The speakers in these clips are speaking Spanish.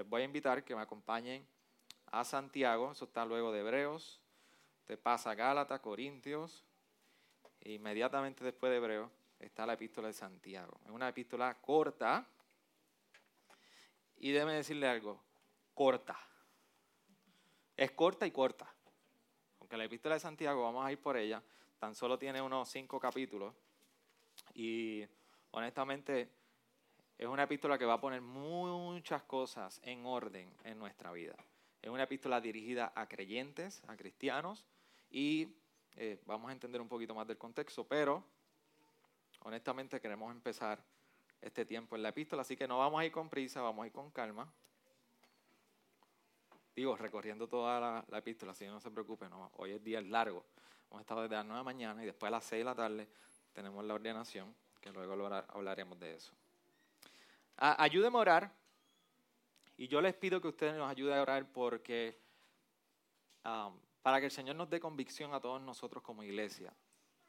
les voy a invitar que me acompañen a Santiago, eso está luego de Hebreos, te pasa Gálatas, Corintios, e inmediatamente después de Hebreos está la epístola de Santiago. Es una epístola corta, y déjeme decirle algo, corta. Es corta y corta. Aunque la epístola de Santiago, vamos a ir por ella, tan solo tiene unos cinco capítulos. Y honestamente es una epístola que va a poner muchas cosas en orden en nuestra vida. Es una epístola dirigida a creyentes, a cristianos, y eh, vamos a entender un poquito más del contexto, pero honestamente queremos empezar este tiempo en la epístola, así que no vamos a ir con prisa, vamos a ir con calma. Digo, recorriendo toda la, epístola, así que no se preocupe, no, hoy es día largo. Hemos estado desde las 9 de la mañana y después a las 6 de la tarde tenemos la ordenación, que luego hablaremos de eso. Ayúdeme a orar, y yo les pido que ustedes nos ayuden a orar porque um, para que el Señor nos dé convicción a todos nosotros como iglesia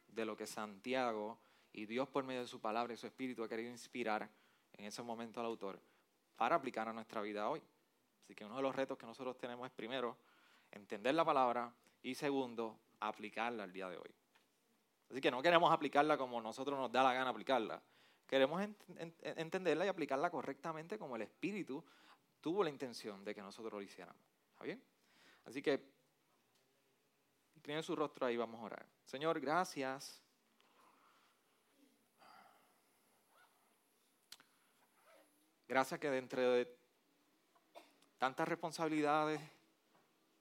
de lo que Santiago y Dios por medio de su palabra y su espíritu ha querido inspirar en ese momento al autor para aplicar a nuestra vida hoy. Así que uno de los retos que nosotros tenemos es primero entender la palabra y segundo aplicarla al día de hoy. Así que no queremos aplicarla como nosotros nos da la gana aplicarla. Queremos entenderla y aplicarla correctamente como el Espíritu tuvo la intención de que nosotros lo hiciéramos. ¿Está bien? Así que, tiene su rostro ahí, vamos a orar. Señor, gracias Gracias que dentro de tantas responsabilidades,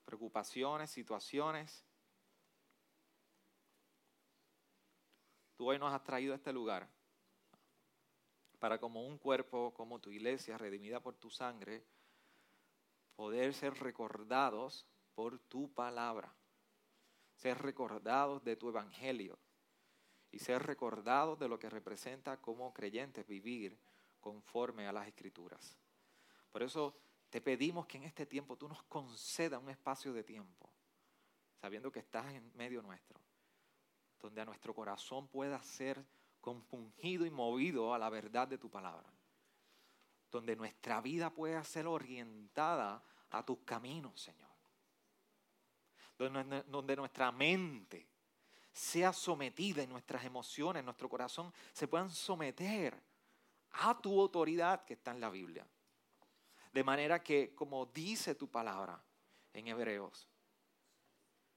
preocupaciones, situaciones, tú hoy nos has traído a este lugar para como un cuerpo, como tu iglesia, redimida por tu sangre, poder ser recordados por tu palabra, ser recordados de tu evangelio y ser recordados de lo que representa como creyentes vivir conforme a las escrituras. Por eso te pedimos que en este tiempo tú nos concedas un espacio de tiempo, sabiendo que estás en medio nuestro, donde a nuestro corazón pueda ser compungido y movido a la verdad de tu palabra, donde nuestra vida pueda ser orientada a tus caminos, Señor, donde, nuestra mente sea sometida y nuestras emociones, nuestro corazón se puedan someter a tu autoridad que está en la Biblia. De manera que, como dice tu palabra en Hebreos,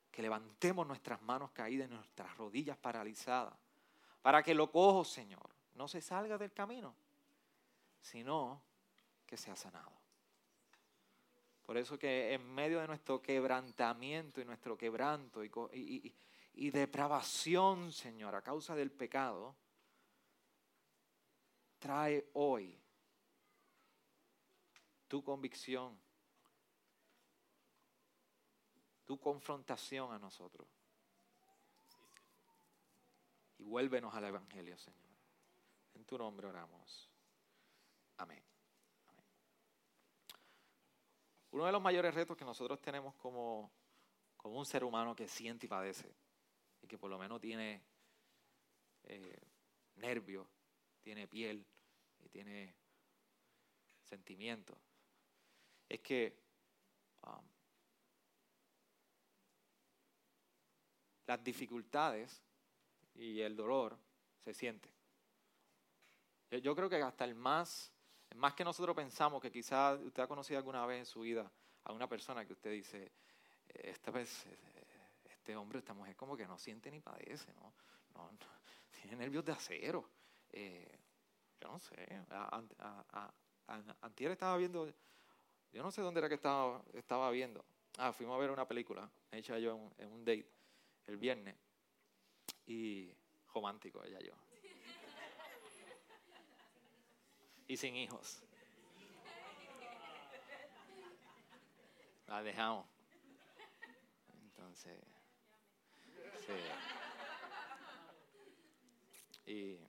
que levantemos nuestras manos caídas y nuestras rodillas paralizadas, para que lo cojo, Señor, no se salga del camino, sino que sea sanado. Por eso que en medio de nuestro quebrantamiento y nuestro quebranto y, y depravación, Señor, a causa del pecado, trae hoy tu convicción, tu confrontación a nosotros. Y vuélvenos al Evangelio, Señor. En tu nombre oramos. Amén. Uno de los mayores retos que nosotros tenemos como, como un ser humano que siente y padece, y que por lo menos tiene eh, nervios, tiene piel, y tiene sentimiento, es que um, las dificultades y el dolor se sienten. Yo creo que hasta el más, más que nosotros pensamos, que quizás usted ha conocido alguna vez en su vida a una persona que usted dice, esta vez, este hombre, esta mujer como que no siente ni padece, ¿no? tiene nervios de acero. Eh, yo no sé. Antier estaba viendo, yo no sé dónde era que estaba, estaba viendo. Ah, fuimos a ver una película hecha yo en, un date el viernes. Y romántico ella yo. Y sin hijos. La dejamos. Entonces, sí. Y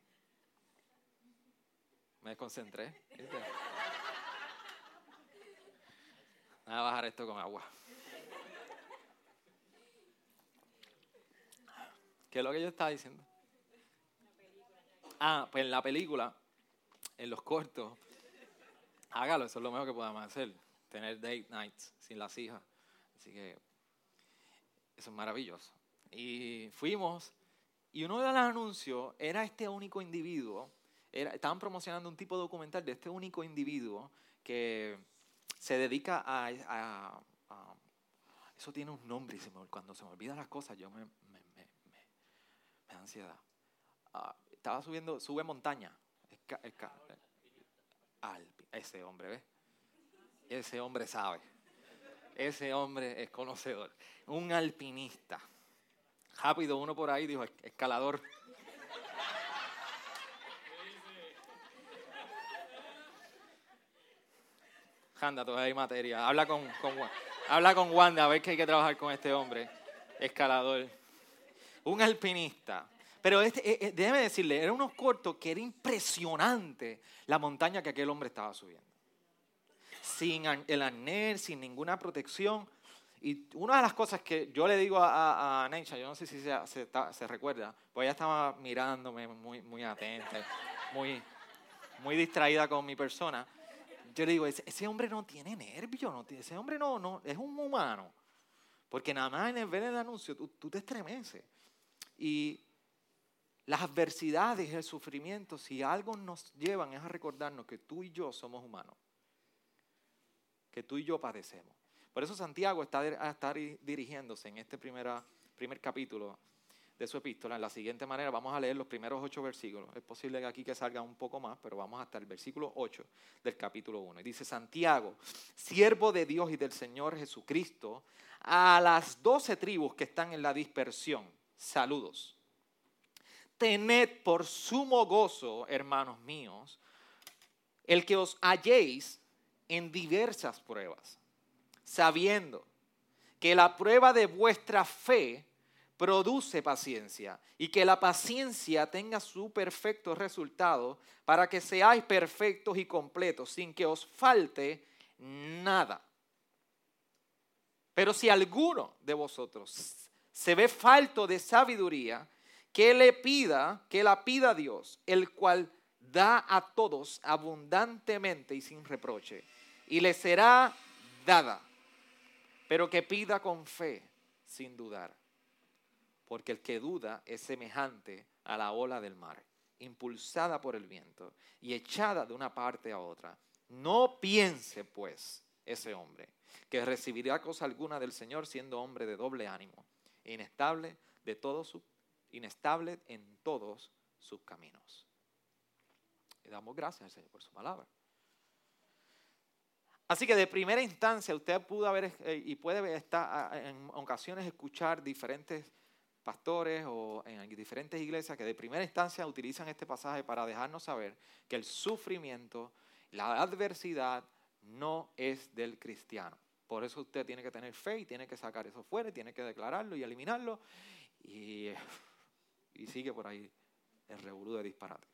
me concentré. Voy a bajar esto con agua. ¿Qué es lo que yo estaba diciendo? Ah, pues en la película, en los cortos, hágalo, eso es lo mejor que podamos hacer. tener date nights sin las hijas. Así que eso es maravilloso. Y fuimos, y uno de los anuncios era este único individuo. Estaban promocionando un tipo de documental de este único individuo que se dedica a, eso tiene un nombre y cuando se me olvidan las cosas yo me, Ah, estaba subiendo, sube montaña. ese hombre, ¿ves? Ese hombre sabe. Ese hombre es conocedor. Un alpinista. Rápido, uno por ahí dijo, escalador. Janda, todavía hay materia. Habla con, habla con Wanda, a ver que hay que trabajar con este hombre. Escalador. Un alpinista. Pero este, eh, eh, déjeme decirle, era unos cortos que era impresionante la montaña que aquel hombre estaba subiendo sin el arnés, sin ninguna protección. Y una de las cosas que yo le digo a, a, Neisha, yo no sé si se, recuerda, pues ella estaba mirándome muy, muy atenta, muy, muy distraída con mi persona. Yo le digo, ese, hombre no tiene nervios, no, ese hombre no, no, es un humano. Porque nada más en el ver el anuncio tú, tú te estremeces. Y las adversidades, el sufrimiento, si algo nos llevan es a recordarnos que tú y yo somos humanos que tú y yo padecemos. Por eso Santiago está a estar dirigiéndose en este primer capítulo de su epístola. En la siguiente manera, vamos a leer los primeros ocho versículos. Es posible que aquí que salga un poco más, pero vamos hasta el versículo 8 del capítulo 1. Y dice, Santiago, siervo de Dios y del Señor Jesucristo, a las doce tribus que están en la dispersión, saludos. Tened por sumo gozo, hermanos míos, el que os halléis en diversas pruebas, sabiendo que la prueba de vuestra fe produce paciencia y que la paciencia tenga su perfecto resultado para que seáis perfectos y completos sin que os falte nada. Pero si alguno de vosotros se ve falto de sabiduría, que le pida, que la pida Dios, el cual da a todos abundantemente y sin reproche, y le será dada, pero que pida con fe, sin dudar, porque el que duda es semejante a la ola del mar, impulsada por el viento y echada de una parte a otra. No piense, pues, ese hombre, que recibirá cosa alguna del Señor siendo hombre de doble ánimo, inestable de todo su, inestable en todos sus caminos. Le damos gracias al Señor por su palabra. Así que de primera instancia usted pudo haber eh, y puede estar en ocasiones escuchar diferentes pastores o en diferentes iglesias que de primera instancia utilizan este pasaje para dejarnos saber que el sufrimiento, la adversidad no es del cristiano. Por eso usted tiene que tener fe y tiene que sacar eso fuera, tiene que declararlo y eliminarlo y, y sigue por ahí el revolú de disparate.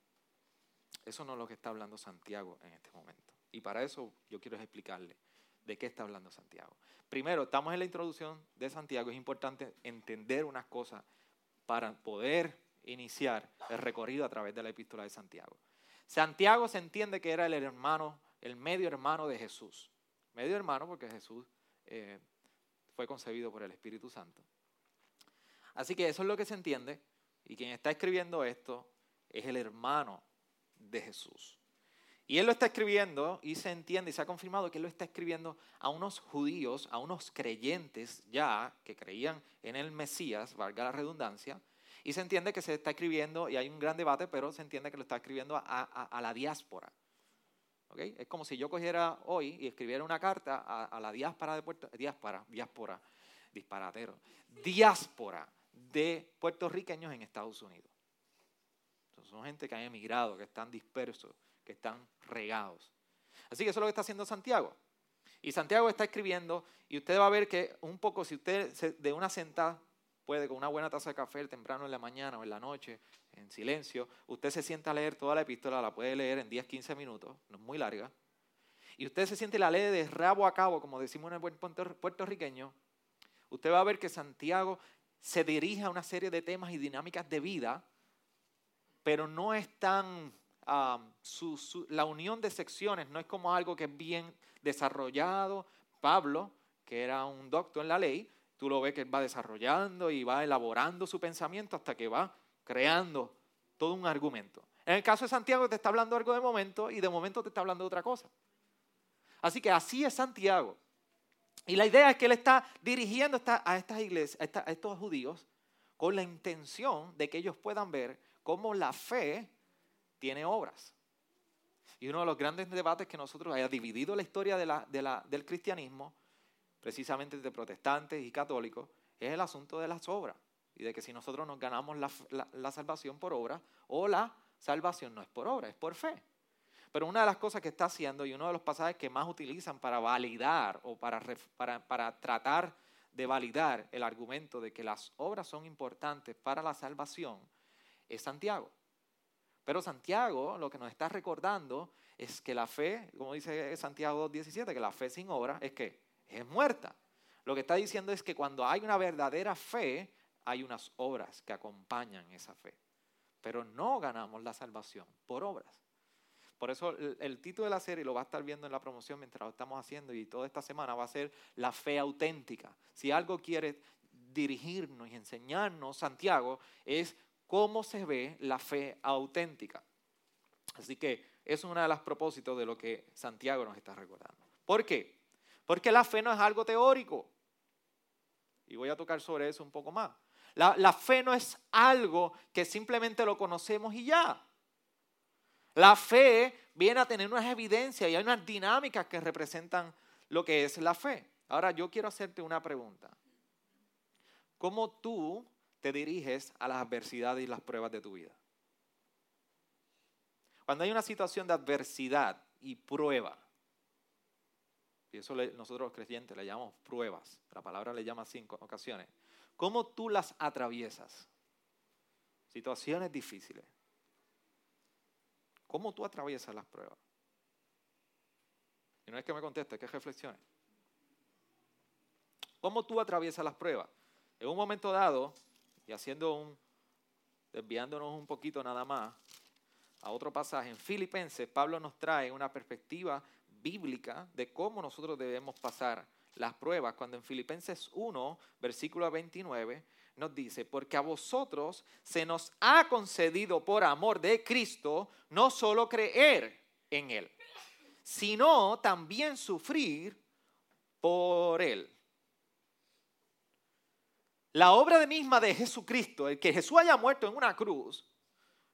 Eso no es lo que está hablando Santiago en este momento. Y para eso yo quiero explicarle de qué está hablando Santiago. Primero, estamos en la introducción de Santiago. Es importante entender unas cosas para poder iniciar el recorrido a través de la epístola de Santiago. Santiago se entiende que era el hermano, el medio hermano de Jesús. Medio hermano porque Jesús eh, fue concebido por el Espíritu Santo. Así que eso es lo que se entiende. Y quien está escribiendo esto es el hermano de Jesús. Y él lo está escribiendo y se entiende y se ha confirmado que él lo está escribiendo a unos judíos, a unos creyentes ya que creían en el Mesías, valga la redundancia, y se entiende que se está escribiendo, y hay un gran debate, pero se entiende que lo está escribiendo a, la diáspora. ¿Okay? Es como si yo cogiera hoy y escribiera una carta a, la diáspora de Puerto diáspora, diáspora, disparatero, diáspora de puertorriqueños en Estados Unidos. son gente que han emigrado, que están dispersos que están regados. Así que eso es lo que está haciendo Santiago. Y Santiago está escribiendo y usted va a ver que un poco, si usted de una sentada puede con una buena taza de café temprano en la mañana o en la noche, en silencio, usted se sienta a leer toda la epístola, la puede leer en 10, 15 minutos, no es muy larga, y usted se siente la lee de rabo a cabo, como decimos en el buen puertorriqueño, usted va a ver que Santiago se dirige a una serie de temas y dinámicas de vida, pero no es tan la unión de secciones no es como algo que es bien desarrollado, Pablo, que era un doctor en la ley, tú lo ves que va desarrollando y va elaborando su pensamiento hasta que va creando todo un argumento. En el caso de Santiago te está hablando algo de momento y de momento te está hablando de otra cosa. Así que así es Santiago. Y la idea es que él está dirigiendo a estas iglesias, a estos judíos, con la intención de que ellos puedan ver cómo la fe tiene obras. Y uno de los grandes debates que nosotros haya dividido la historia del cristianismo, precisamente de protestantes y católicos, es el asunto de las obras. Y de que si nosotros nos ganamos la, salvación por obra, o la salvación no es por obra, es por fe. Pero una de las cosas que está haciendo y uno de los pasajes que más utilizan para validar o para, para, para tratar de validar el argumento de que las obras son importantes para la salvación es Santiago. Pero Santiago lo que nos está recordando es que la fe, como dice Santiago 2.17, que la fe sin obra es que es muerta. Lo que está diciendo es que cuando hay una verdadera fe, hay unas obras que acompañan esa fe. Pero no ganamos la salvación por obras. Por eso el, título de la serie lo va a estar viendo en la promoción mientras lo estamos haciendo y toda esta semana va a ser la fe auténtica. Si algo quiere dirigirnos y enseñarnos Santiago es cómo se ve la fe auténtica. Así que es uno de los propósitos de lo que Santiago nos está recordando. ¿Por qué? Porque la fe no es algo teórico. Y voy a tocar sobre eso un poco más. La, la fe no es algo que simplemente lo conocemos y ya. La fe viene a tener unas evidencias y hay unas dinámicas que representan lo que es la fe. Ahora yo quiero hacerte una pregunta. ¿Cómo tú te diriges a las adversidades y las pruebas de tu vida? Cuando hay una situación de adversidad y prueba, y eso nosotros los creyentes le llamamos pruebas, la palabra le llama cinco ocasiones, ¿cómo tú las atraviesas? Situaciones difíciles. ¿Cómo tú atraviesas las pruebas? Y no es que me conteste, es que reflexione. ¿Cómo tú atraviesas las pruebas? En un momento dado, y haciendo un, desviándonos un poquito nada más, a otro pasaje, en Filipenses, Pablo nos trae una perspectiva bíblica de cómo nosotros debemos pasar las pruebas, cuando en Filipenses 1, versículo 29, nos dice, porque a vosotros se nos ha concedido por amor de Cristo no solo creer en Él, sino también sufrir por Él. La obra de misma de Jesucristo, el que Jesús haya muerto en una cruz,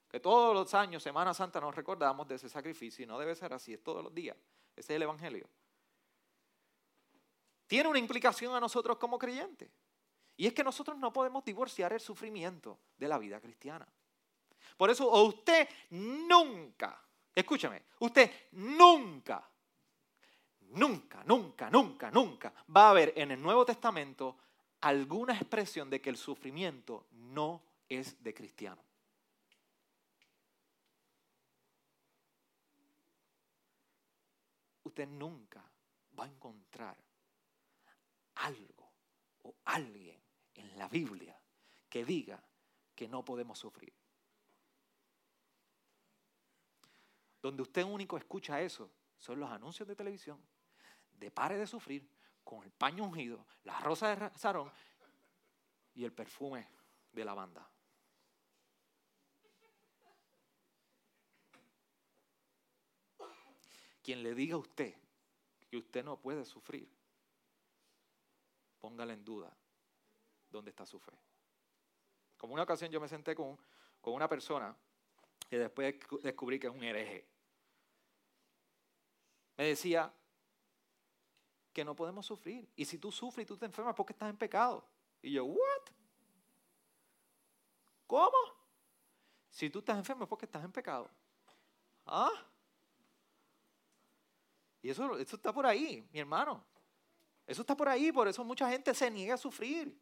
que todos los años, Semana Santa, nos recordamos de ese sacrificio, y no debe ser así, es todos los días. Ese es el Evangelio. Tiene una implicación a nosotros como creyentes. Y es que nosotros no podemos divorciar el sufrimiento de la vida cristiana. Por eso usted nunca, escúchame, usted nunca, nunca, nunca, nunca, nunca va a ver en el Nuevo Testamento alguna expresión de que el sufrimiento no es de cristiano. Usted nunca va a encontrar algo o alguien en la Biblia que diga que no podemos sufrir. Donde usted único escucha eso son los anuncios de televisión de pare de sufrir con el paño ungido, la rosa de Sarón y el perfume de lavanda. Quien le diga a usted que usted no puede sufrir, póngale en duda dónde está su fe. Como una ocasión yo me senté con, con una persona y después descubrí que es un hereje. Me decía que no podemos sufrir. Y si tú sufres y tú te enfermas, porque estás en pecado? Y yo, ¿what? ¿Cómo? Si tú estás enfermo es porque estás en pecado. ¿Ah? Y eso, eso está por ahí, mi hermano. Eso está por ahí, por eso mucha gente se niega a sufrir.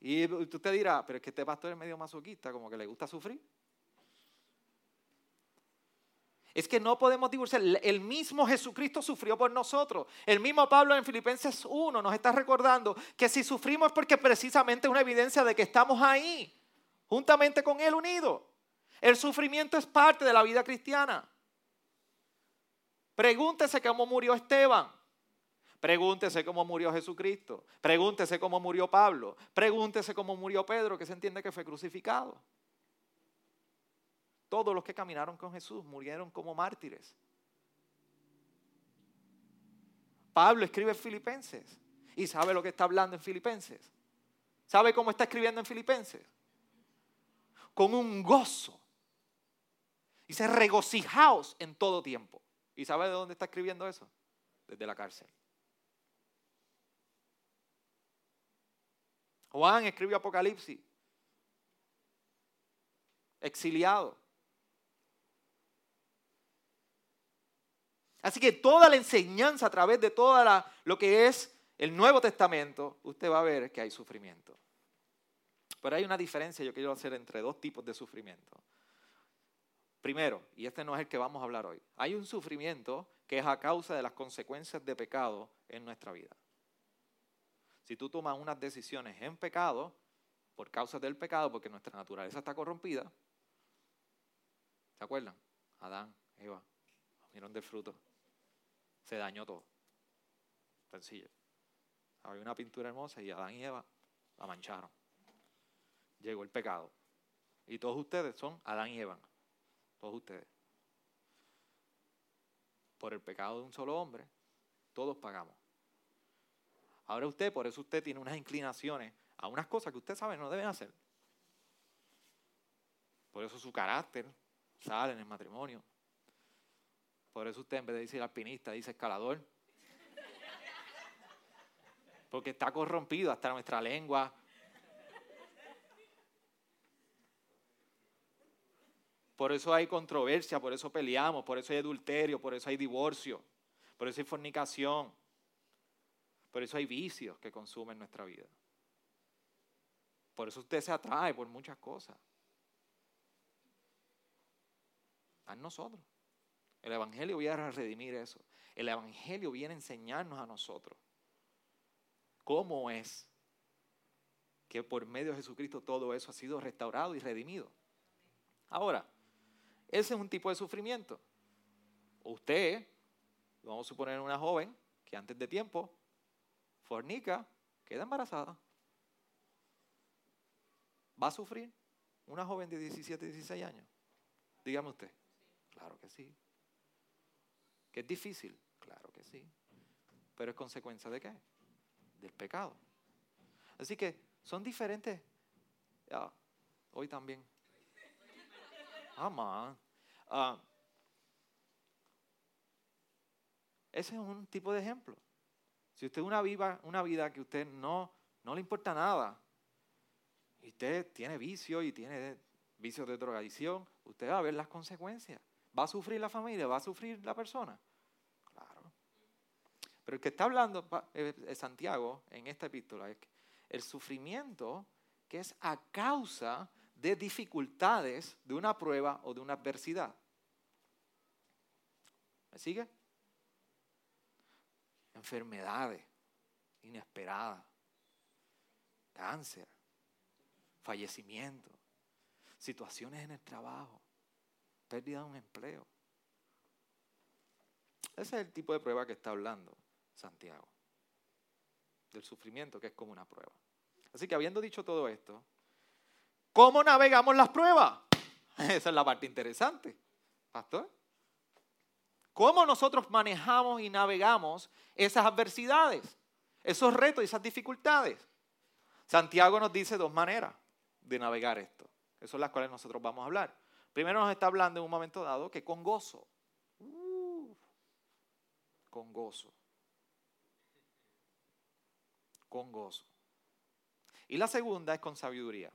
Y tú te dirás, pero es que este pastor es medio masoquista, como que le gusta sufrir. Es que no podemos divorciar. El mismo Jesucristo sufrió por nosotros. El mismo Pablo en Filipenses 1 nos está recordando que si sufrimos es porque precisamente es una evidencia de que estamos ahí, juntamente con Él unidos. El sufrimiento es parte de la vida cristiana. Pregúntese cómo murió Esteban. Pregúntese cómo murió Jesucristo. Pregúntese cómo murió Pablo. Pregúntese cómo murió Pedro, que se entiende que fue crucificado. Todos los que caminaron con Jesús murieron como mártires. Pablo escribe en Filipenses y sabe lo que está hablando en Filipenses. ¿Sabe cómo está escribiendo en Filipenses? Con un gozo. Dice, regocijaos en todo tiempo. ¿Y sabe de dónde está escribiendo eso? Desde la cárcel. Juan escribió Apocalipsis. Exiliado. Así que toda la enseñanza a través de toda lo que es el Nuevo Testamento, usted va a ver que hay sufrimiento. Pero hay una diferencia, yo quiero hacer entre dos tipos de sufrimiento. Primero, y este no es el que vamos a hablar hoy, hay un sufrimiento que es a causa de las consecuencias de pecado en nuestra vida. Si tú tomas unas decisiones en pecado, por causa del pecado, porque nuestra naturaleza está corrompida, ¿se acuerdan? Adán, Eva, comieron del fruto, se dañó todo. Sencillo. Había una pintura hermosa y Adán y Eva la mancharon. Llegó el pecado. Y todos ustedes son Adán y Eva. Todos ustedes. Por el pecado de un solo hombre, todos pagamos. Ahora usted, por eso usted tiene unas inclinaciones a unas cosas que usted sabe no deben hacer. Por eso su carácter sale en el matrimonio. Por eso usted en vez de decir alpinista dice escalador. Porque está corrompido hasta nuestra lengua. Por eso hay controversia, por eso peleamos, por eso hay adulterio, por eso hay divorcio, por eso hay fornicación, por eso hay vicios que consumen nuestra vida. Por eso usted se atrae por muchas cosas. A nosotros. El Evangelio viene a redimir eso. El Evangelio viene a enseñarnos a nosotros cómo es que por medio de Jesucristo todo eso ha sido restaurado y redimido. Ahora, ese es un tipo de sufrimiento. Usted, vamos a suponer una joven que antes de tiempo fornica, queda embarazada. ¿Va a sufrir una joven de 17, 16 años? Dígame usted. Claro que sí. ¿Que es difícil? Claro que sí. Pero es consecuencia de qué? Del pecado. Así que son diferentes. hoy también. Ah, ah, ese es un tipo de ejemplo. Si usted una, viva, una vida que usted no, no le importa nada, y usted tiene vicio y tiene vicios de drogadicción, usted va a ver las consecuencias. ¿Va a sufrir la familia? ¿Va a sufrir la persona? Claro. Pero el que está hablando es Santiago en esta epístola es el sufrimiento que es a causa de dificultades de una prueba o de una adversidad. ¿Me sigue? Enfermedades inesperadas, cáncer, fallecimiento, situaciones en el trabajo, pérdida de un empleo. Ese es el tipo de prueba que está hablando Santiago, del sufrimiento que es como una prueba. Así que habiendo dicho todo esto, ¿cómo navegamos las pruebas? Esa es la parte interesante, pastor. ¿Cómo nosotros manejamos y navegamos esas adversidades, esos retos y esas dificultades? Santiago nos dice dos maneras de navegar esto, que son las cuales nosotros vamos a hablar. Primero nos está hablando en un momento dado que con gozo. con gozo. Con gozo. Y la segunda es con sabiduría.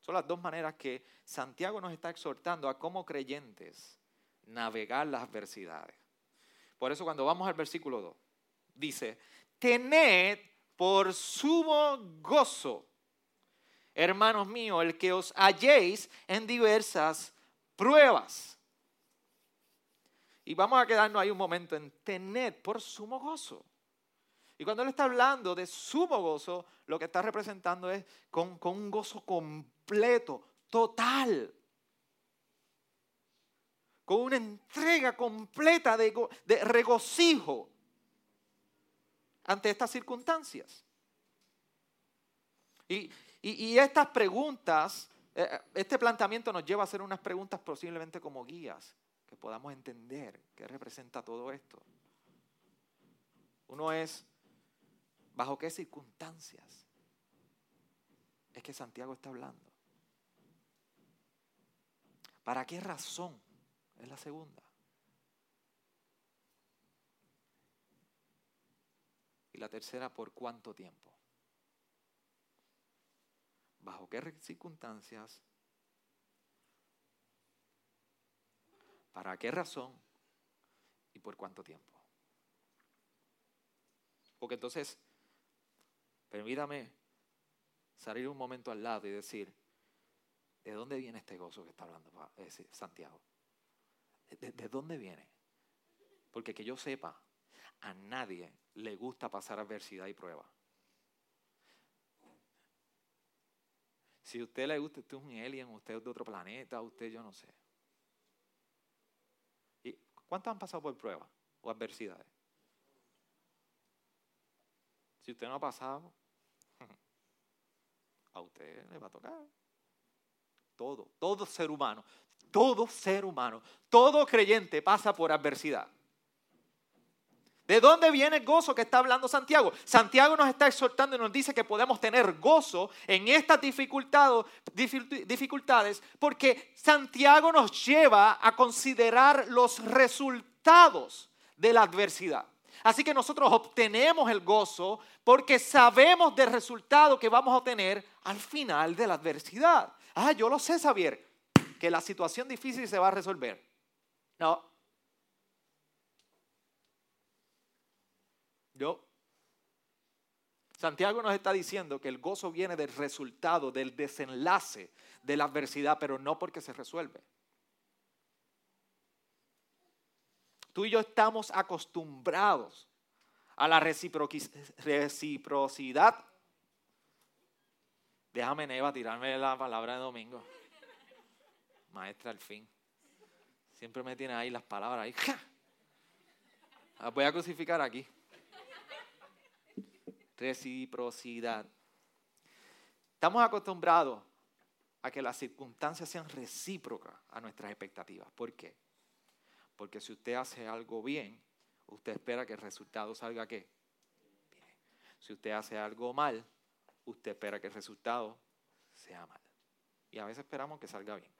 Son las dos maneras que Santiago nos está exhortando a como creyentes navegar las adversidades. Por eso cuando vamos al versículo 2, dice, tened por sumo gozo, hermanos míos, el que os halléis en diversas pruebas. Y vamos a quedarnos ahí un momento en tened por sumo gozo. Y cuando él está hablando de sumo gozo, lo que está representando es con, con un gozo completo, total con una entrega completa de, regocijo. ante estas circunstancias? Y, estas preguntas, eh, eh, este planteamiento nos lleva a hacer unas preguntas posiblemente como guías, que podamos entender qué representa todo esto. Uno es, ¿bajo qué circunstancias es que Santiago está hablando? ¿Para qué razón? Es la segunda. Y la tercera, ¿por cuánto tiempo? ¿Bajo qué circunstancias? ¿Para qué razón? ¿Y por cuánto tiempo? Porque entonces, permítame salir un momento al lado y decir, ¿de dónde viene este gozo que está hablando Santiago? ¿De, dónde viene? Porque que yo sepa, a nadie le gusta pasar adversidad y prueba. Si a usted le gusta, usted es un alien, usted es de otro planeta, usted yo no sé. ¿Y cuántos han pasado por pruebas o adversidades? Si usted no ha pasado, a usted le va a tocar. Todo, todo ser humano, todo ser humano, todo creyente pasa por adversidad. ¿De dónde viene el gozo que está hablando Santiago? Santiago nos está exhortando y nos dice que podemos tener gozo en estas dificultades porque Santiago nos lleva a considerar los resultados de la adversidad. Así que nosotros obtenemos el gozo porque sabemos del resultado que vamos a obtener al final de la adversidad. Ah, yo lo sé, Xavier, que la situación difícil se va a resolver. No, Yo. Santiago nos está diciendo que el gozo viene del resultado, del desenlace de la adversidad, pero no porque se resuelve. Tú y yo estamos acostumbrados a la reciprocidad. Déjame, Neva, tirarme la palabra de domingo. Maestra, al fin. Siempre me tiene ahí las palabras ahí. Las voy a crucificar aquí reciprocidad. Estamos acostumbrados a que las circunstancias sean recíprocas a nuestras expectativas. ¿Por qué? Porque si usted hace algo bien, usted espera que el resultado salga qué? Bien. Si usted hace algo mal, usted espera que el resultado sea mal. Y a veces esperamos que salga bien.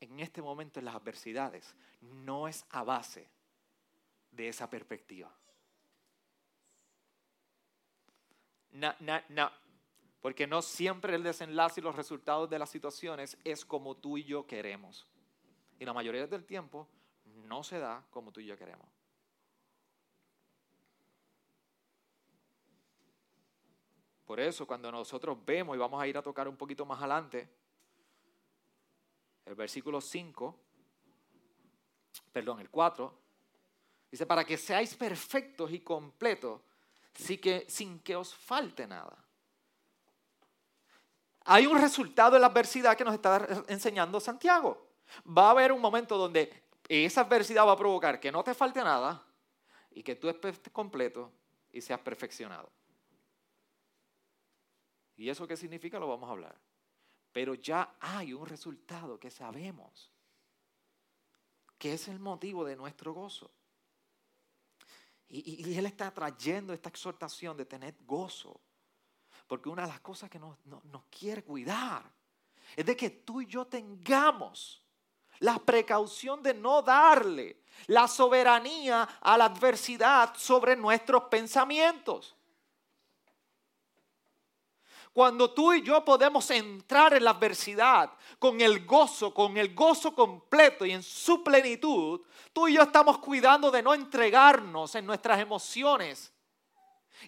en este momento en las adversidades no es a base de esa perspectiva. No, no, no. Porque no siempre el desenlace y los resultados de las situaciones es como tú y yo queremos. Y la mayoría del tiempo no se da como tú y yo queremos. Por eso cuando nosotros vemos, y vamos a ir a tocar un poquito más adelante, el versículo 5, perdón, el 4, dice, para que seáis perfectos y completos, sin que os falte nada. Hay un resultado de la adversidad que nos está enseñando Santiago. Va a haber un momento donde esa adversidad va a provocar que no te falte nada y que tú estés completo y seas perfeccionado. ¿Y eso qué significa? Lo vamos a hablar. Pero ya hay un resultado que sabemos, que es el motivo de nuestro gozo. Y, Él está trayendo esta exhortación de tener gozo. Porque una de las cosas que nos, nos quiere cuidar es de que tú y yo tengamos la precaución de no darle la soberanía a la adversidad sobre nuestros pensamientos. Cuando tú y yo podemos entrar en la adversidad con el gozo, con el gozo completo y en su plenitud, tú y yo estamos cuidando de no entregarnos en nuestras emociones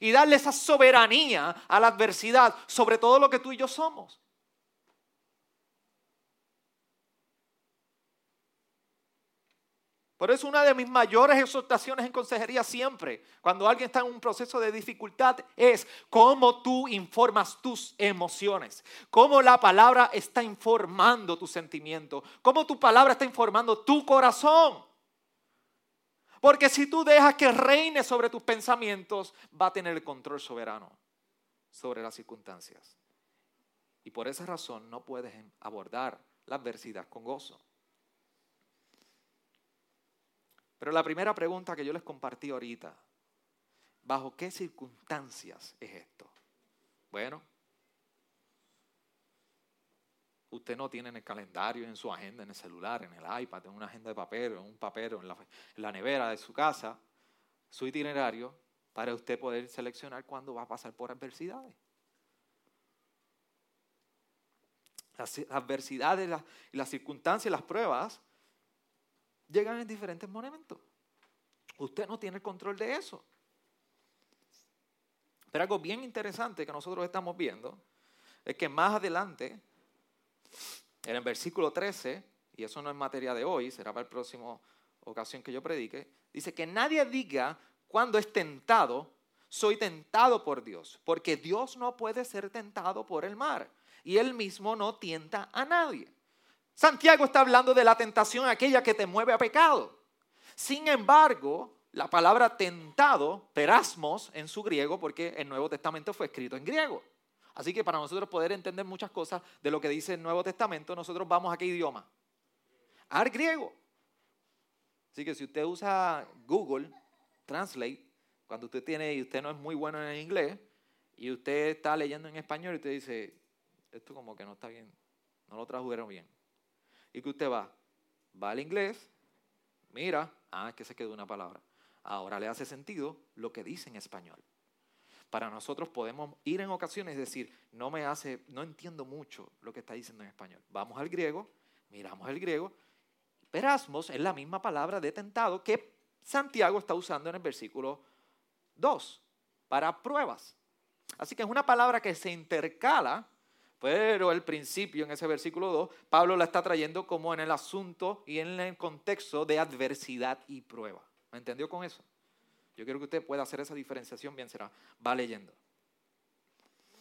y darle esa soberanía a la adversidad sobre todo lo que tú y yo somos. Por eso una de mis mayores exhortaciones en consejería siempre, cuando alguien está en un proceso de dificultad, es cómo tú informas tus emociones, cómo la palabra está informando tu sentimiento, cómo tu palabra está informando tu corazón. Porque si tú dejas que reine sobre tus pensamientos, va a tener el control soberano sobre las circunstancias. Y por esa razón no puedes abordar la adversidad con gozo. Pero la primera pregunta que yo les compartí ahorita, ¿bajo qué circunstancias es esto? Bueno, usted no tiene en el calendario, en su agenda, en el celular, en el iPad, en una agenda de papel, en un papel, en la, nevera de su casa, su itinerario, para usted poder seleccionar cuándo va a pasar por adversidades. Las adversidades, las, las circunstancias, las pruebas llegan en diferentes momentos. Usted no tiene el control de eso. Pero algo bien interesante que nosotros estamos viendo es que más adelante, en el versículo 13, y eso no es materia de hoy, será para la próxima ocasión que yo predique, dice que nadie diga cuando es tentado, soy tentado por Dios, porque Dios no puede ser tentado por el mar, y él mismo no tienta a nadie. Santiago está hablando de la tentación aquella que te mueve a pecado. Sin embargo, la palabra tentado, perasmos en su griego, porque el Nuevo Testamento fue escrito en griego. Así que para nosotros poder entender muchas cosas de lo que dice el Nuevo Testamento, nosotros vamos a qué idioma? Al griego. Así que si usted usa Google Translate, cuando usted tiene y usted no es muy bueno en el inglés, y usted está leyendo en español y usted dice, esto como que no está bien, no lo tradujeron bien. ¿Y que usted va? Va al inglés, mira, ah, es que se quedó una palabra. Ahora le hace sentido lo que dice en español. Para nosotros podemos ir en ocasiones y decir, no me hace, no entiendo mucho lo que está diciendo en español. Vamos al griego, miramos el griego. Perasmos es la misma palabra de tentado que Santiago está usando en el versículo 2 para pruebas. Así que es una palabra que se intercala pero el principio en ese versículo 2, Pablo la está trayendo como en el asunto y en el contexto de adversidad y prueba. ¿Me entendió con eso? Yo quiero que usted pueda hacer esa diferenciación, bien será, va leyendo.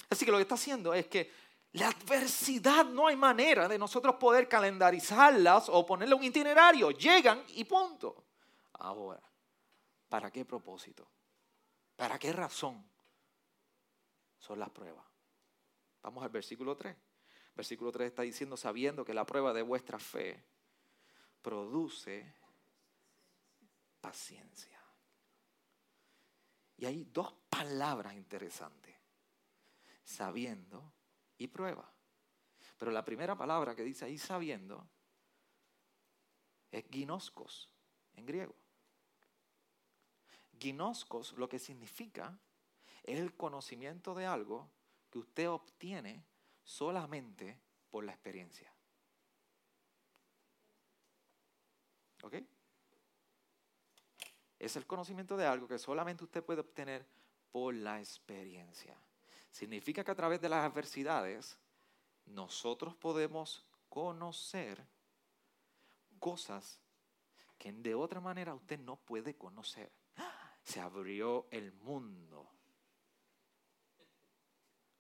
Así que lo que está haciendo es que la adversidad no hay manera de nosotros poder calendarizarlas o ponerle un itinerario. Llegan y punto. Ahora, ¿para qué propósito? ¿Para qué razón son las pruebas? Vamos al versículo 3. Versículo 3 está diciendo, sabiendo que la prueba de vuestra fe produce paciencia. Y hay dos palabras interesantes, sabiendo y prueba. Pero la primera palabra que dice ahí sabiendo es ginoscos en griego. Ginoscos lo que significa es el conocimiento de algo que usted obtiene solamente por la experiencia. ¿Ok? Es el conocimiento de algo que solamente usted puede obtener por la experiencia. Significa que a través de las adversidades nosotros podemos conocer cosas que de otra manera usted no puede conocer. Se abrió el mundo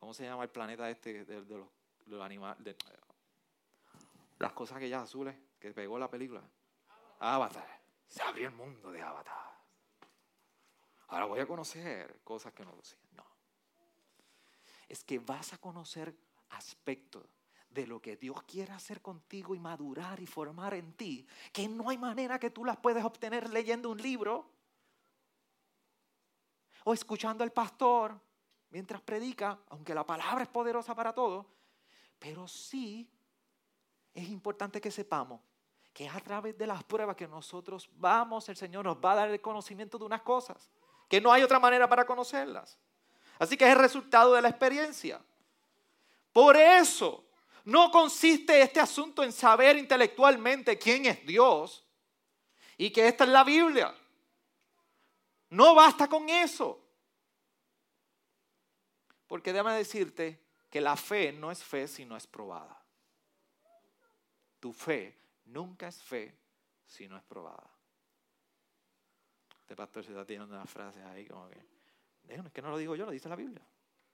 ¿Cómo se llama el planeta este de, los, animales? las cosas aquellas azules que pegó la película. Avatar. Se abrió el mundo de Avatar. Ahora voy a conocer cosas que no conocía. No. Es que vas a conocer aspectos de lo que Dios quiere hacer contigo y madurar y formar en ti, que no hay manera que tú las puedes obtener leyendo un libro o escuchando al pastor mientras predica, aunque la palabra es poderosa para todo, pero sí es importante que sepamos que a través de las pruebas que nosotros vamos, el Señor nos va a dar el conocimiento de unas cosas, que no hay otra manera para conocerlas. Así que es el resultado de la experiencia. Por eso, no consiste este asunto en saber intelectualmente quién es Dios y que esta es la Biblia. No basta con eso. Porque déjame decirte que la fe no es fe si no es probada. Tu fe nunca es fe si no es probada. Este pastor se está tirando unas frases ahí como que, es que no lo digo yo, lo dice la Biblia.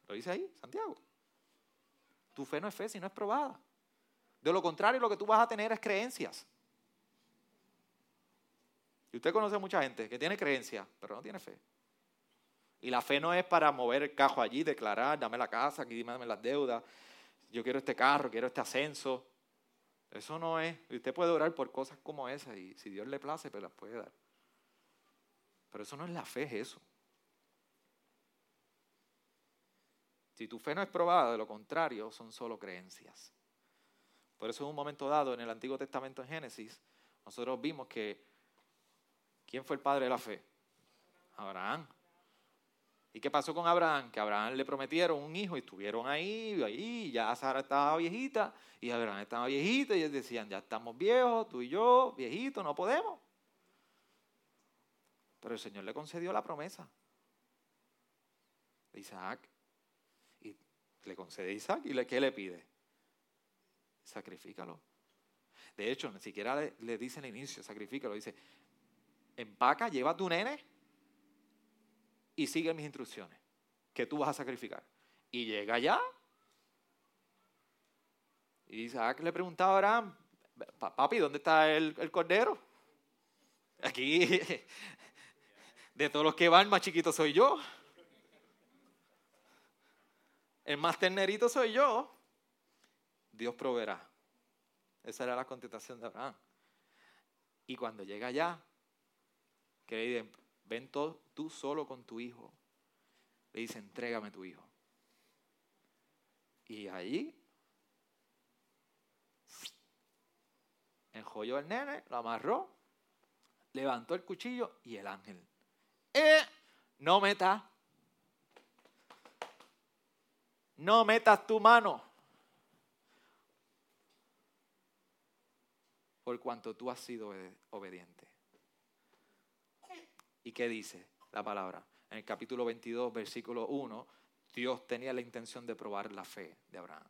Lo dice ahí, Santiago. Tu fe no es fe si no es probada. De lo contrario, lo que tú vas a tener es creencias. Y usted conoce a mucha gente que tiene creencias, pero no tiene fe. Y la fe no es para mover el cajo allí, declarar, dame la casa, aquí dame las deudas, yo quiero este carro, quiero este ascenso. Eso no es. Usted puede orar por cosas como esas y si Dios le place, pues las puede dar. Pero eso no es la fe, es eso. Si tu fe no es probada, de lo contrario, son solo creencias. Por eso en un momento dado, en el Antiguo Testamento en Génesis, nosotros vimos que, ¿quién fue el padre de la fe? Abraham. ¿Y qué pasó con Abraham? Que Abraham le prometieron un hijo y estuvieron ahí, ahí, ya Sara estaba viejita y Abraham estaba viejita y ellos decían, ya estamos viejos, tú y yo, viejitos, no podemos. Pero el Señor le concedió la promesa de Isaac. Y le concede a Isaac y ¿qué le pide? Sacrifícalo. De hecho, ni siquiera le, le dice el inicio, sacrifícalo. Dice, empaca, lleva a tu nene y sigue mis instrucciones, que tú vas a sacrificar. Y llega allá. Y Isaac le preguntaba a Abraham, papi, ¿dónde está el, el cordero? Aquí, de todos los que van, más chiquito soy yo. El más ternerito soy yo. Dios proveerá. Esa era la contestación de Abraham. Y cuando llega allá, que le ven tú solo con tu hijo. Le dice, entrégame tu hijo. Y allí enjolló el nene, lo amarró, levantó el cuchillo y el ángel eh, no metas. No metas tu mano. Por cuanto tú has sido obediente. ¿Y qué dice la palabra? En el capítulo 22, versículo 1, Dios tenía la intención de probar la fe de Abraham.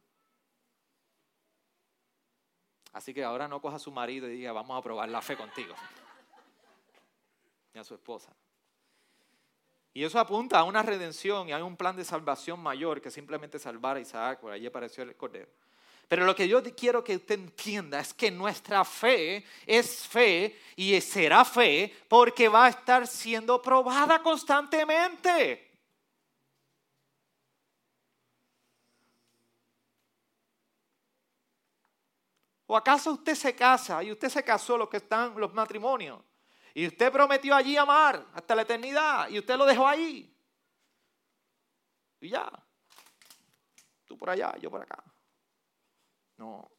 Así que ahora no coja a su marido y diga, vamos a probar la fe contigo. Y a su esposa. Y eso apunta a una redención y a un plan de salvación mayor que simplemente salvar a Isaac, por allí apareció el cordero. Pero lo que yo quiero que usted entienda es que nuestra fe es fe y será fe porque va a estar siendo probada constantemente. ¿O acaso usted se casa y usted se casó los que están los matrimonios? Y usted prometió allí amar hasta la eternidad y usted lo dejó ahí. Y ya. Tú por allá, yo por acá. No.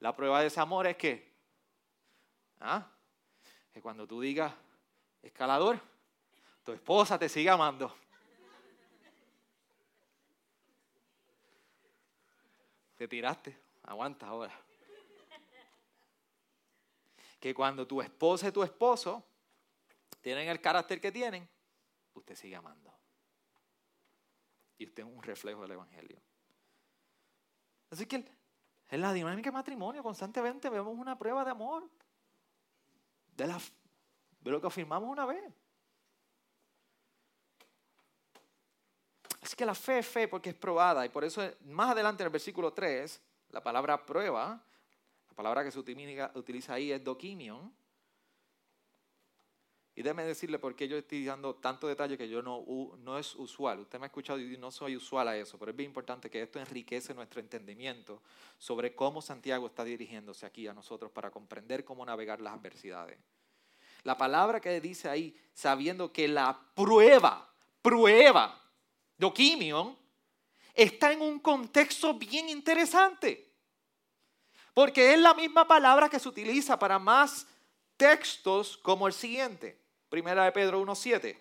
La prueba de ese amor es que, ¿ah? que cuando tú digas, escalador, tu esposa te sigue amando. Te tiraste, aguanta ahora que cuando tu esposa y tu esposo tienen el carácter que tienen, usted sigue amando. Y usted es un reflejo del Evangelio. Así que en la dinámica de matrimonio constantemente vemos una prueba de amor. De, la, lo que afirmamos una vez. Así que la fe es fe porque es probada. Y por eso más adelante en el versículo 3, la palabra prueba palabra que se utiliza ahí es doquimion. Y déjeme decirle por qué yo estoy dando tanto detalle que yo no, no es usual. Usted me ha escuchado y no soy usual a eso, pero es bien importante que esto enriquece nuestro entendimiento sobre cómo Santiago está dirigiéndose aquí a nosotros para comprender cómo navegar las adversidades. La palabra que dice ahí, sabiendo que la prueba, prueba, doquimion, está en un contexto bien interesante. Porque es la misma palabra que se utiliza para más textos como el siguiente. Primera de Pedro 1.7.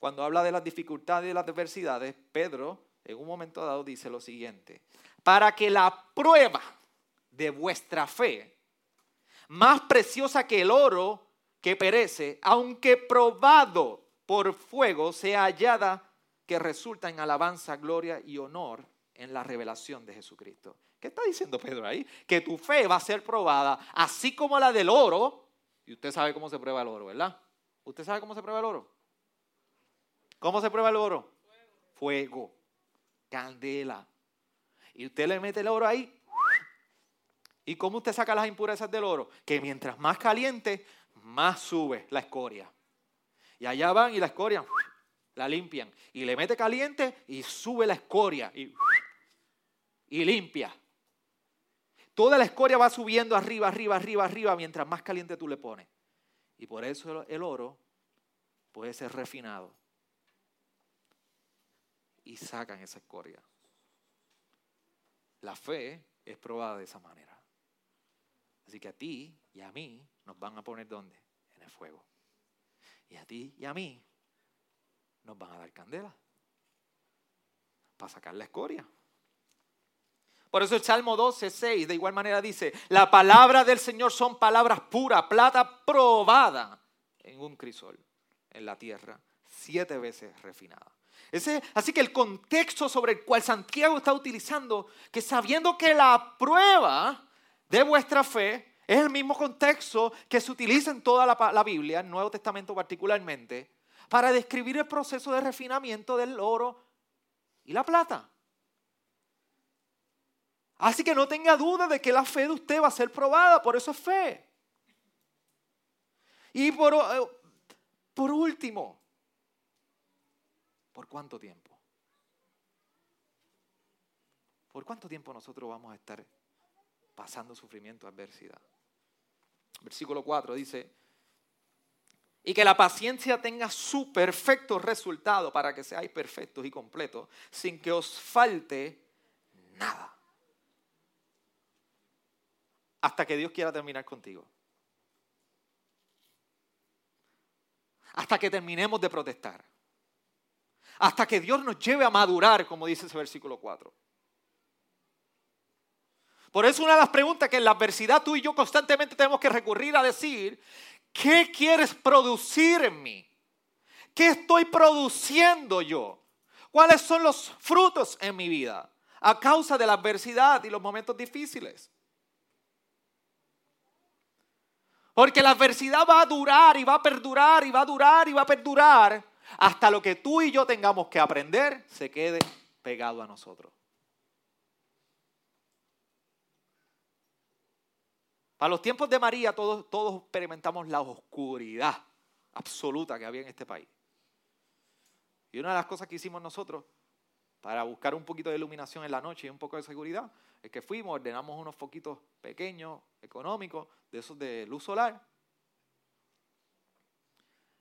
Cuando habla de las dificultades y las adversidades, Pedro en un momento dado dice lo siguiente. Para que la prueba de vuestra fe, más preciosa que el oro que perece, aunque probado por fuego, sea hallada que resulta en alabanza, gloria y honor en la revelación de Jesucristo. ¿Qué está diciendo Pedro ahí? Que tu fe va a ser probada, así como la del oro, Y usted sabe cómo se prueba el oro, ¿verdad? ¿Usted sabe cómo se prueba el oro? ¿Cómo se prueba el oro? Fuego. Candela. Y usted le mete el oro ahí. ¿Y cómo usted saca las impurezas del oro? Que mientras más caliente, más sube la escoria. Y allá van y la escoria la limpian. Y le mete caliente y sube la escoria. Y, y limpia. Toda la escoria va subiendo arriba, arriba, arriba, arriba, mientras más caliente tú le pones. Y por eso el oro puede ser refinado. Y sacan esa escoria. La fe es probada de esa manera. Así que a ti y a mí nos van a poner ¿dónde? En el fuego. Y a ti y a mí nos van a dar candela para sacar la escoria. Por eso el Salmo 12, 6 de igual manera dice, la palabra del Señor son palabras puras, plata probada en un crisol, en la tierra, siete veces refinada. Así que el contexto sobre el cual Santiago está utilizando, que sabiendo que la prueba de vuestra fe es el mismo contexto que se utiliza en toda la, la Biblia, el Nuevo Testamento particularmente, para describir el proceso de refinamiento del oro y la plata. Así que no tenga duda de que la fe de usted va a ser probada, por eso es fe. Y por, eh, por último, ¿por cuánto tiempo? ¿Por cuánto tiempo nosotros vamos a estar pasando sufrimiento, adversidad? Versículo 4 dice, y que la paciencia tenga su perfecto resultado para que seáis perfectos y completos, sin que os falte nada hasta que Dios quiera terminar contigo. Hasta que terminemos de protestar. Hasta que Dios nos lleve a madurar, como dice ese versículo 4. Por eso una de las preguntas que en la adversidad tú y yo constantemente tenemos que recurrir a decir, ¿qué quieres producir en mí? ¿Qué estoy produciendo yo? ¿Cuáles son los frutos en mi vida a causa de la adversidad y los momentos difíciles? Porque la adversidad va a durar y va a perdurar y va a durar y va a perdurar hasta lo que tú y yo tengamos que aprender se quede pegado a nosotros. Para los tiempos de María todos, todos experimentamos la oscuridad absoluta que había en este país. Y una de las cosas que hicimos nosotros para buscar un poquito de iluminación en la noche y un poco de seguridad es que fuimos, ordenamos unos foquitos pequeños, económicos, de esos de luz solar.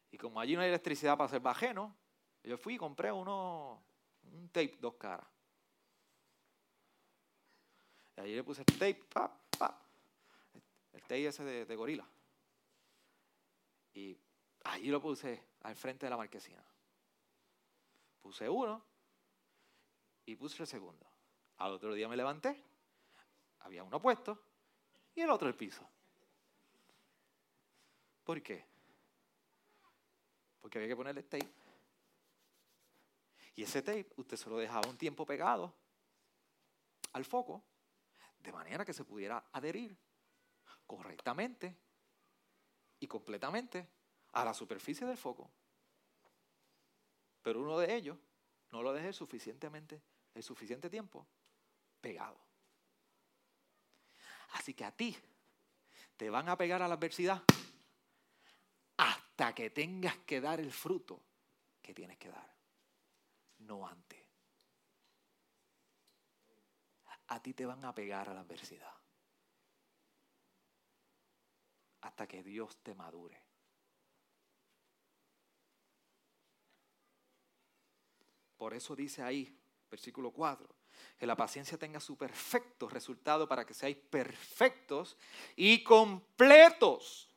Y como allí no hay electricidad para hacer bajeno, yo fui y compré uno, un tape dos caras. Y allí le puse el tape, el tape ese de, de gorila. Y allí lo puse al frente de la marquesina. Puse uno y puse el segundo. Al otro día me levanté, había uno puesto y el otro el piso. ¿Por qué? Porque había que ponerle tape. Y ese tape usted se lo dejaba un tiempo pegado al foco, de manera que se pudiera adherir correctamente y completamente a la superficie del foco. Pero uno de ellos no lo dejé suficientemente, el suficiente tiempo pegado. Así que a ti te van a pegar a la adversidad hasta que tengas que dar el fruto que tienes que dar, no antes. A ti te van a pegar a la adversidad hasta que Dios te madure. Por eso dice ahí, versículo 4, que la paciencia tenga su perfecto resultado para que seáis perfectos y completos.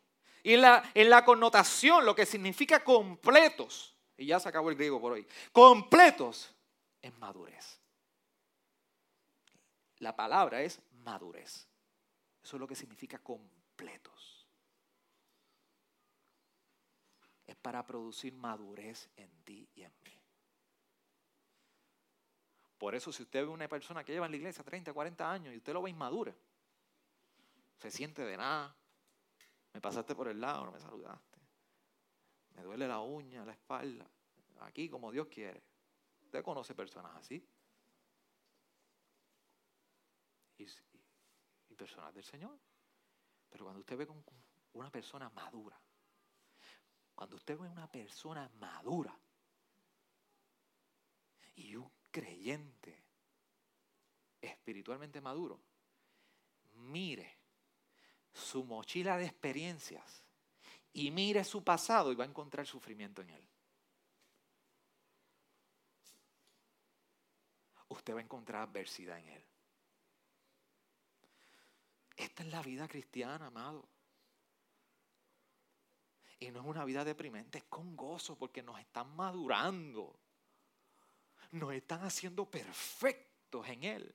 Y en la, connotación, lo que significa completos, y ya se acabó el griego por hoy, completos es madurez. La palabra es madurez. Eso es lo que significa completos. Es para producir madurez en ti y en mí. Por eso si usted ve una persona que lleva en la iglesia 30, 40 años y usted lo ve inmadura, se siente de nada, Me pasaste por el lado, no me saludaste. Me duele la uña, la espalda. Aquí como Dios quiere. Usted conoce personas así. Y, personas del Señor. Pero cuando usted ve con una persona madura, cuando usted ve una persona madura y un creyente espiritualmente maduro, mire su mochila de experiencias y mire su pasado y va a encontrar sufrimiento en él. Usted va a encontrar adversidad en él. Esta es la vida cristiana, amado. Y no es una vida deprimente, es con gozo porque nos están madurando. Nos están haciendo perfectos en Él.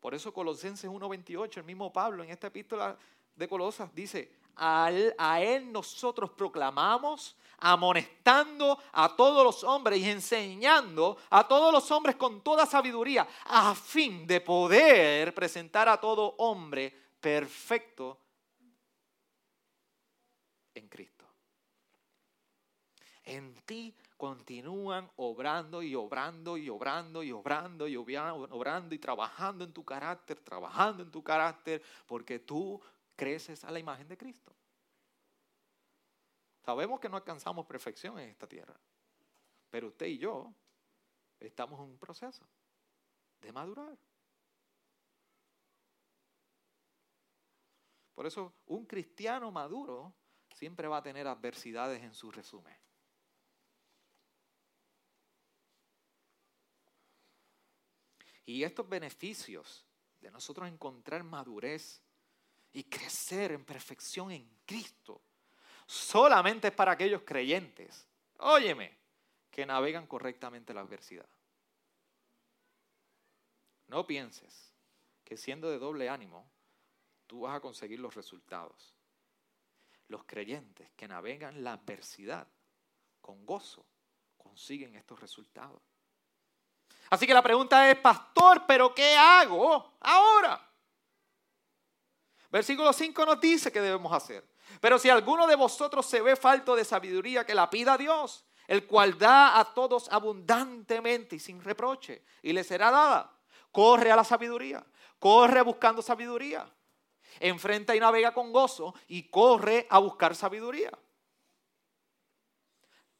Por eso Colosenses 1.28, el mismo Pablo en esta epístola de Colosas dice, a él, a él, nosotros proclamamos, amonestando a todos los hombres y enseñando a todos los hombres con toda sabiduría, a fin de poder presentar a todo hombre perfecto en Cristo. En ti continúan obrando y obrando y obrando y obrando y obrando y trabajando en tu carácter, trabajando en tu carácter, porque tú creces a la imagen de Cristo. Sabemos que no alcanzamos perfección en esta tierra, pero usted y yo estamos en un proceso de madurar. Por eso un cristiano maduro siempre va a tener adversidades en su resumen. Y estos beneficios de nosotros encontrar madurez y crecer en perfección en Cristo solamente es para aquellos creyentes, óyeme, que navegan correctamente la adversidad. No pienses que siendo de doble ánimo, tú vas a conseguir los resultados los creyentes que navegan la adversidad con gozo consiguen estos resultados. Así que la pregunta es, pastor, pero ¿qué hago ahora? Versículo 5 nos dice que debemos hacer. Pero si alguno de vosotros se ve falto de sabiduría, que la pida a Dios, el cual da a todos abundantemente y sin reproche, y le será dada. Corre a la sabiduría, corre buscando sabiduría enfrenta y navega con gozo y corre a buscar sabiduría.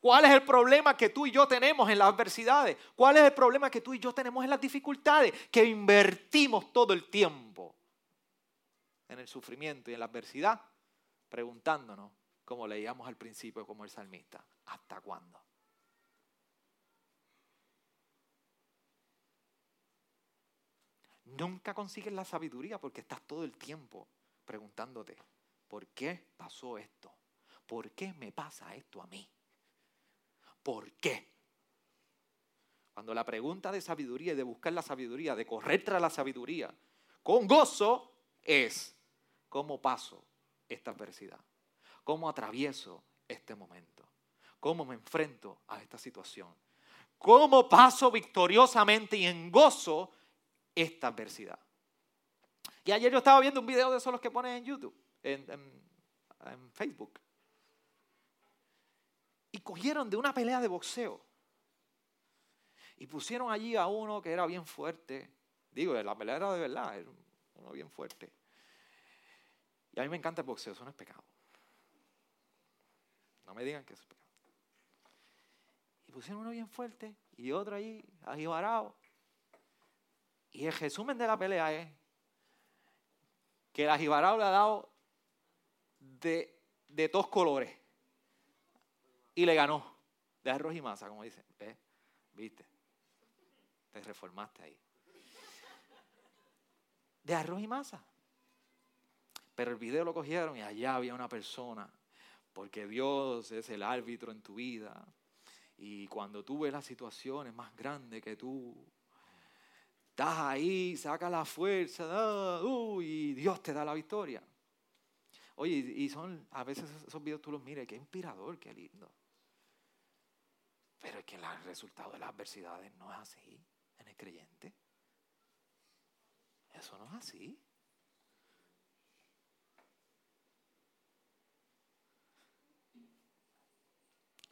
¿Cuál es el problema que tú y yo tenemos en las adversidades? ¿Cuál es el problema que tú y yo tenemos en las dificultades? Que invertimos todo el tiempo en el sufrimiento y en la adversidad, preguntándonos, como leíamos al principio como el salmista, ¿hasta cuándo? Nunca consigues la sabiduría porque estás todo el tiempo preguntándote, ¿por qué pasó esto? ¿Por qué me pasa esto a mí? ¿Por qué? Cuando la pregunta de sabiduría y de buscar la sabiduría, de correr tras la sabiduría, con gozo, es, ¿cómo paso esta adversidad? ¿Cómo atravieso este momento? ¿Cómo me enfrento a esta situación? ¿Cómo paso victoriosamente y en gozo esta adversidad. Y ayer yo estaba viendo un video de esos los que ponen en YouTube, en, Facebook. Y cogieron de una pelea de boxeo. Y pusieron allí a uno que era bien fuerte. Digo, la pelea era de verdad, era uno bien fuerte. Y a mí me encanta el boxeo, eso no es pecado. No me digan que eso es pecado. Y pusieron uno bien fuerte y otro ahí, ajibarado. Y el resumen de la pelea es que la Jibarao le ha dado de, de colores. Y le ganó. De arroz y masa, como dicen. ¿Viste? Te reformaste ahí. De arroz y masa. Pero el video lo cogieron y allá había una persona. Porque Dios es el árbitro en tu vida. Y cuando tú ves las situaciones más grandes que tú Estás ahí, saca la fuerza, y Dios te da la victoria. Oye, y son, a veces esos videos tú los miras, qué inspirador, qué lindo. Pero es que el resultado de las adversidades no es así en el creyente. Eso no es así.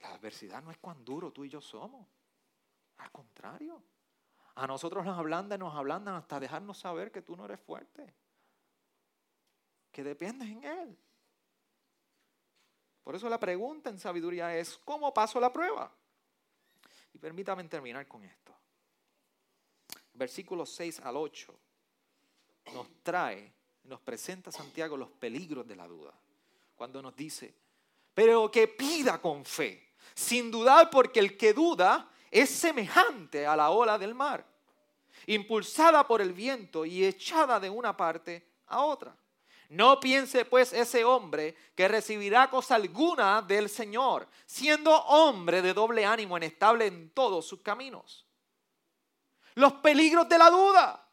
La adversidad no es cuán duro tú y yo somos. Al contrario. A nosotros nos ablandan, nos ablandan hasta dejarnos saber que tú no eres fuerte. Que dependes en Él. Por eso la pregunta en sabiduría es, ¿cómo paso la prueba? Y permítame terminar con esto. Versículos 6 al 8 nos trae, nos presenta Santiago los peligros de la duda. Cuando nos dice, pero que pida con fe, sin dudar porque el que duda es semejante a la ola del mar, impulsada por el viento y echada de una parte a otra. No piense pues ese hombre que recibirá cosa alguna del Señor, siendo hombre de doble ánimo, inestable en todos sus caminos. Los peligros de la duda.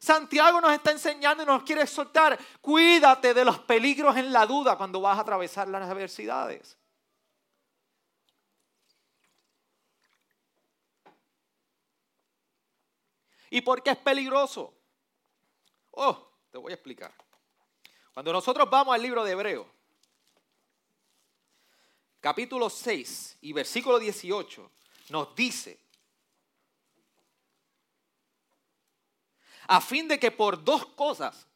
Santiago nos está enseñando y nos quiere exhortar, cuídate de los peligros en la duda cuando vas a atravesar las adversidades. ¿Y por qué es peligroso? Oh, te voy a explicar. Cuando nosotros vamos al libro de Hebreo, capítulo 6 y versículo 18, nos dice, a fin de que por dos cosas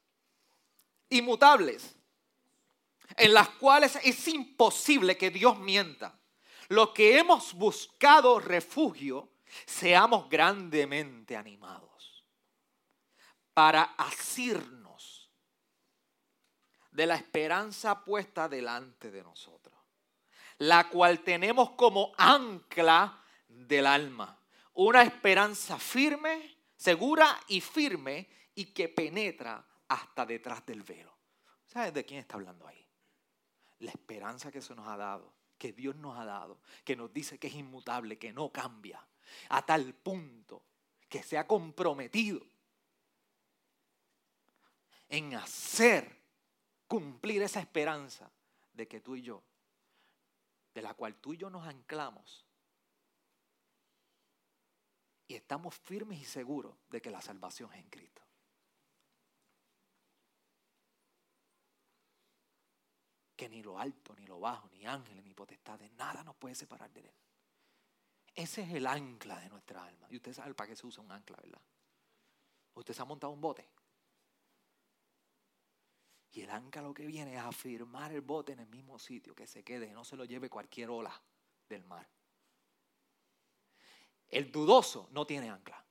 inmutables, en las cuales es imposible que Dios mienta, los que hemos buscado refugio, seamos grandemente animados para asirnos de la esperanza puesta delante de nosotros, la cual tenemos como ancla del alma, una esperanza firme, segura y firme y que penetra hasta detrás del velo. ¿Sabes de quién está hablando ahí? La esperanza que se nos ha dado, que Dios nos ha dado, que nos dice que es inmutable, que no cambia, a tal punto que se ha comprometido en hacer cumplir esa esperanza de que tú y yo, de la cual tú y yo nos anclamos, y estamos firmes y seguros de que la salvación es en Cristo. Que ni lo alto, ni lo bajo, ni ángeles, ni potestades, nada nos puede separar de Él. Ese es el ancla de nuestra alma. Y usted sabe para qué se usa un ancla, ¿verdad? Usted se ha montado un bote. Y el ancla lo que viene es a firmar el bote en el mismo sitio, que se quede, no se lo lleve cualquier ola del mar. El dudoso no tiene ancla.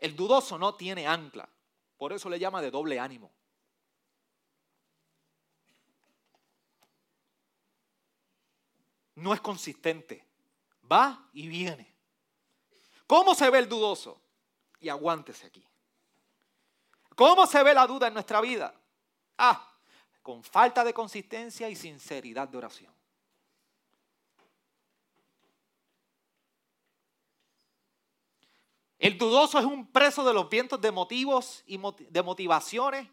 El dudoso no tiene ancla. Por eso le llama de doble ánimo. No es consistente. Va y viene. ¿Cómo se ve el dudoso? Y aguántese aquí. ¿Cómo se ve la duda en nuestra vida? Ah, con falta de consistencia y sinceridad de oración. El dudoso es un preso de los vientos de motivos y de motivaciones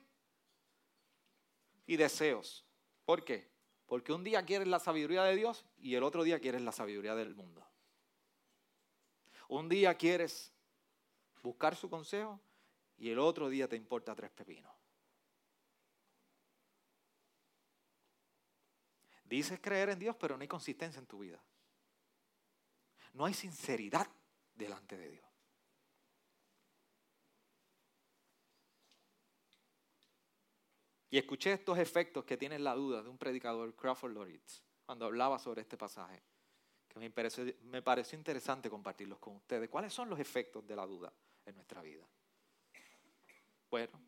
y deseos. ¿Por qué? Porque un día quieres la sabiduría de Dios y el otro día quieres la sabiduría del mundo. Un día quieres buscar su consejo y el otro día te importa tres pepinos. Dices creer en Dios, pero no hay consistencia en tu vida. No hay sinceridad delante de Dios. Y escuché estos efectos que tiene la duda de un predicador, Crawford Loritz, cuando hablaba sobre este pasaje, que me pareció, me pareció interesante compartirlos con ustedes. ¿Cuáles son los efectos de la duda en nuestra vida? Bueno,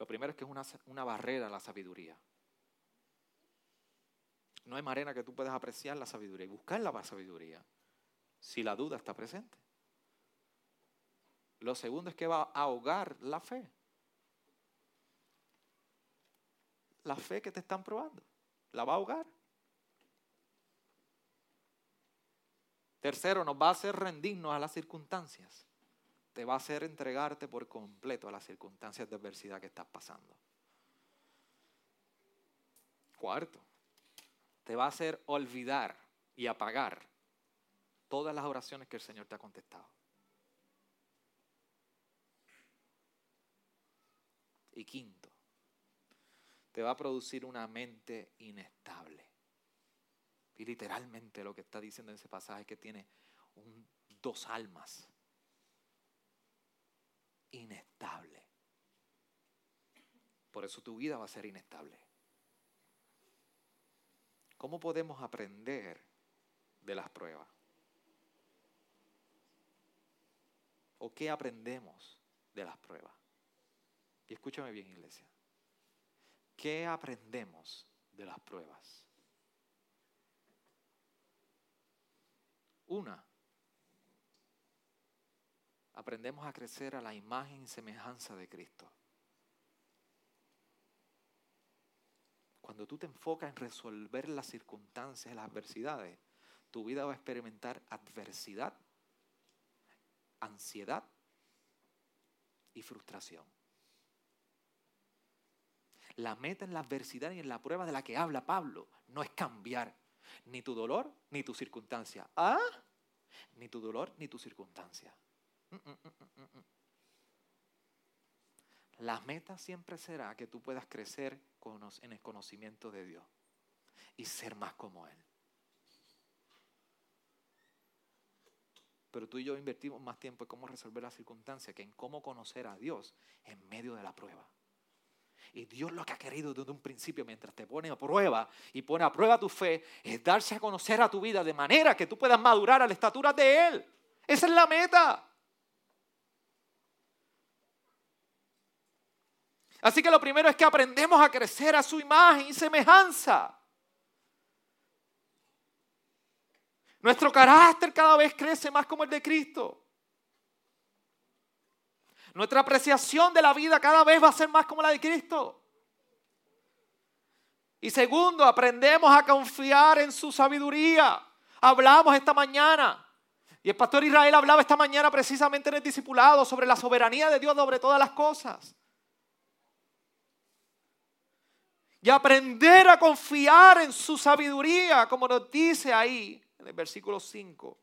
lo primero es que es una, barrera a la sabiduría. No hay manera que tú puedas apreciar la sabiduría y buscar la sabiduría si la duda está presente. Lo segundo es que va a ahogar la fe. La fe que te están probando, la va a ahogar. Tercero, nos va a hacer rendirnos a las circunstancias te va a hacer entregarte por completo a las circunstancias de adversidad que estás pasando. Cuarto, te va a hacer olvidar y apagar todas las oraciones que el Señor te ha contestado. Y quinto, te va a producir una mente inestable. Y literalmente lo que está diciendo en ese pasaje es que tiene dos almas. Inestable. Por eso tu vida va a ser inestable. ¿Cómo podemos aprender de las pruebas? ¿O qué aprendemos de las pruebas? Y escúchame bien, iglesia. ¿Qué aprendemos de las pruebas? Una, aprendemos a crecer a la imagen y semejanza de Cristo. Cuando tú te enfocas en resolver las circunstancias, las adversidades, tu vida va a experimentar adversidad, ansiedad y frustración. La meta en la adversidad y en la prueba de la que habla Pablo no es cambiar ni tu dolor ni tu circunstancia. ¿Ah? Ni tu dolor ni tu circunstancia. Mm, mm, mm, la meta siempre será que tú puedas crecer en el conocimiento de Dios y ser más como Él. Pero tú y yo invertimos más tiempo en cómo resolver la circunstancia que en cómo conocer a Dios en medio de la prueba. Y Dios lo que ha querido desde un principio, mientras te pone a prueba y pone a prueba tu fe, es darse a conocer a tu vida de manera que tú puedas madurar a la estatura de Él. Esa es la meta. Así que lo primero es que aprendemos a crecer a su imagen y semejanza. Nuestro carácter cada vez crece más como el de Cristo. Nuestra apreciación de la vida cada vez va a ser más como la de Cristo. Y segundo, aprendemos a confiar en su sabiduría. Hablamos esta mañana. Y el pastor Israel hablaba esta mañana precisamente en el discipulado sobre la soberanía de Dios sobre todas las cosas. Y aprender a confiar en su sabiduría, como nos dice ahí en el versículo 5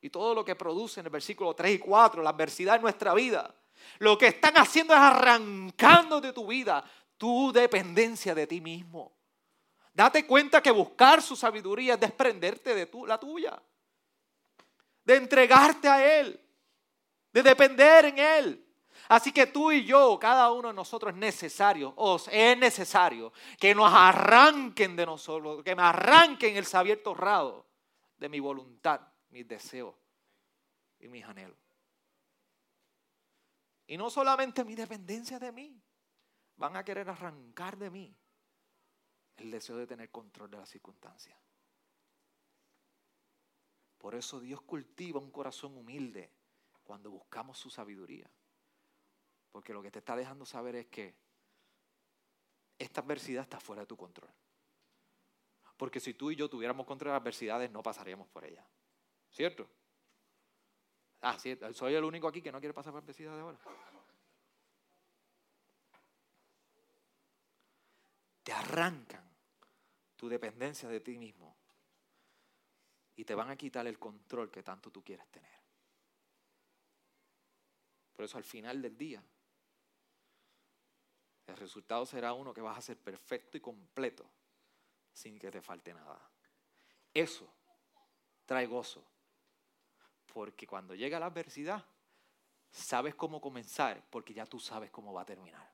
y todo lo que produce en el versículo 3 y 4, la adversidad en nuestra vida, lo que están haciendo es arrancando de tu vida tu dependencia de ti mismo. Date cuenta que buscar su sabiduría es desprenderte de tu, la tuya, de entregarte a Él, de depender en Él. Así que tú y yo, cada uno de nosotros es necesario, os es necesario que nos arranquen de nosotros, que me arranquen el sabier torrado de mi voluntad mis deseos y mis anhelos. Y no solamente mi dependencia de mí, van a querer arrancar de mí el deseo de tener control de las circunstancias. Por eso Dios cultiva un corazón humilde cuando buscamos su sabiduría. Porque lo que te está dejando saber es que esta adversidad está fuera de tu control. Porque si tú y yo tuviéramos control de las adversidades, no pasaríamos por ella. ¿Cierto? Ah, sí, soy el único aquí que no quiere pasar por de ahora. Te arrancan tu dependencia de ti mismo y te van a quitar el control que tanto tú quieres tener. Por eso al final del día, el resultado será uno que vas a ser perfecto y completo sin que te falte nada. Eso trae gozo porque cuando llega la adversidad, sabes cómo comenzar, porque ya tú sabes cómo va a terminar.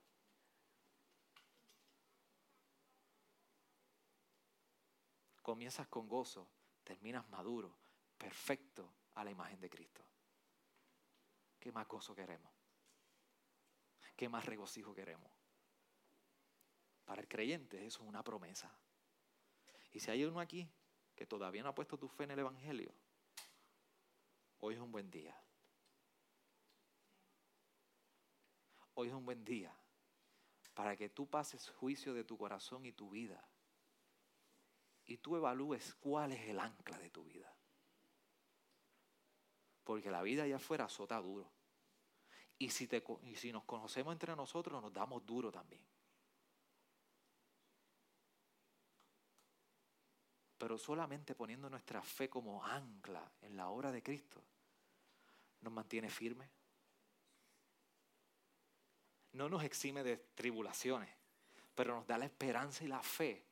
Comienzas con gozo, terminas maduro, perfecto a la imagen de Cristo. ¿Qué más gozo queremos? ¿Qué más regocijo queremos? Para el creyente eso es una promesa. Y si hay uno aquí que todavía no ha puesto tu fe en el Evangelio, Hoy es un buen día. Hoy es un buen día para que tú pases juicio de tu corazón y tu vida. Y tú evalúes cuál es el ancla de tu vida. Porque la vida allá afuera azota duro. Y si, te, y si nos conocemos entre nosotros, nos damos duro también. Pero solamente poniendo nuestra fe como ancla en la obra de Cristo, nos mantiene firme. No nos exime de tribulaciones, pero nos da la esperanza y la fe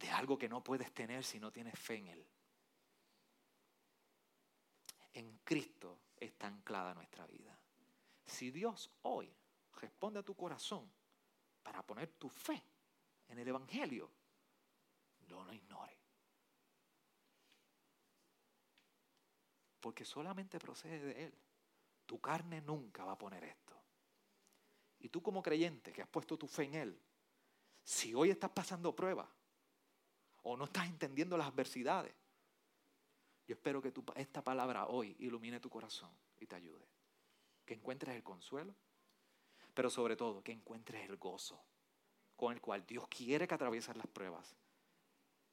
de algo que no puedes tener si no tienes fe en Él. En Cristo está anclada nuestra vida. Si Dios hoy responde a tu corazón para poner tu fe en el Evangelio, no lo ignore. Porque solamente procede de Él. Tu carne nunca va a poner esto. Y tú como creyente que has puesto tu fe en Él, si hoy estás pasando pruebas o no estás entendiendo las adversidades, yo espero que esta palabra hoy ilumine tu corazón y te ayude. Que encuentres el consuelo, pero sobre todo que encuentres el gozo con el cual Dios quiere que atravieses las pruebas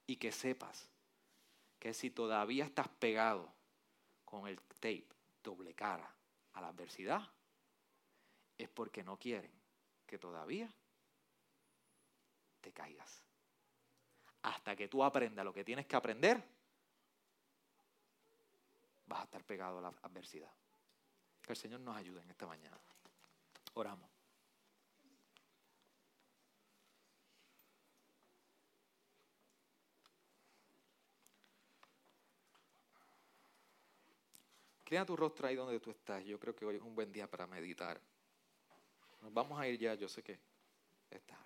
y que sepas que si todavía estás pegado con el tape doble cara a la adversidad, es porque no quieren que todavía te caigas. Hasta que tú aprendas lo que tienes que aprender, vas a estar pegado a la adversidad. Que el Señor nos ayude en esta mañana. Oramos. Crea tu rostro ahí donde tú estás. Yo creo que hoy es un buen día para meditar. Nos vamos a ir ya, yo sé que está.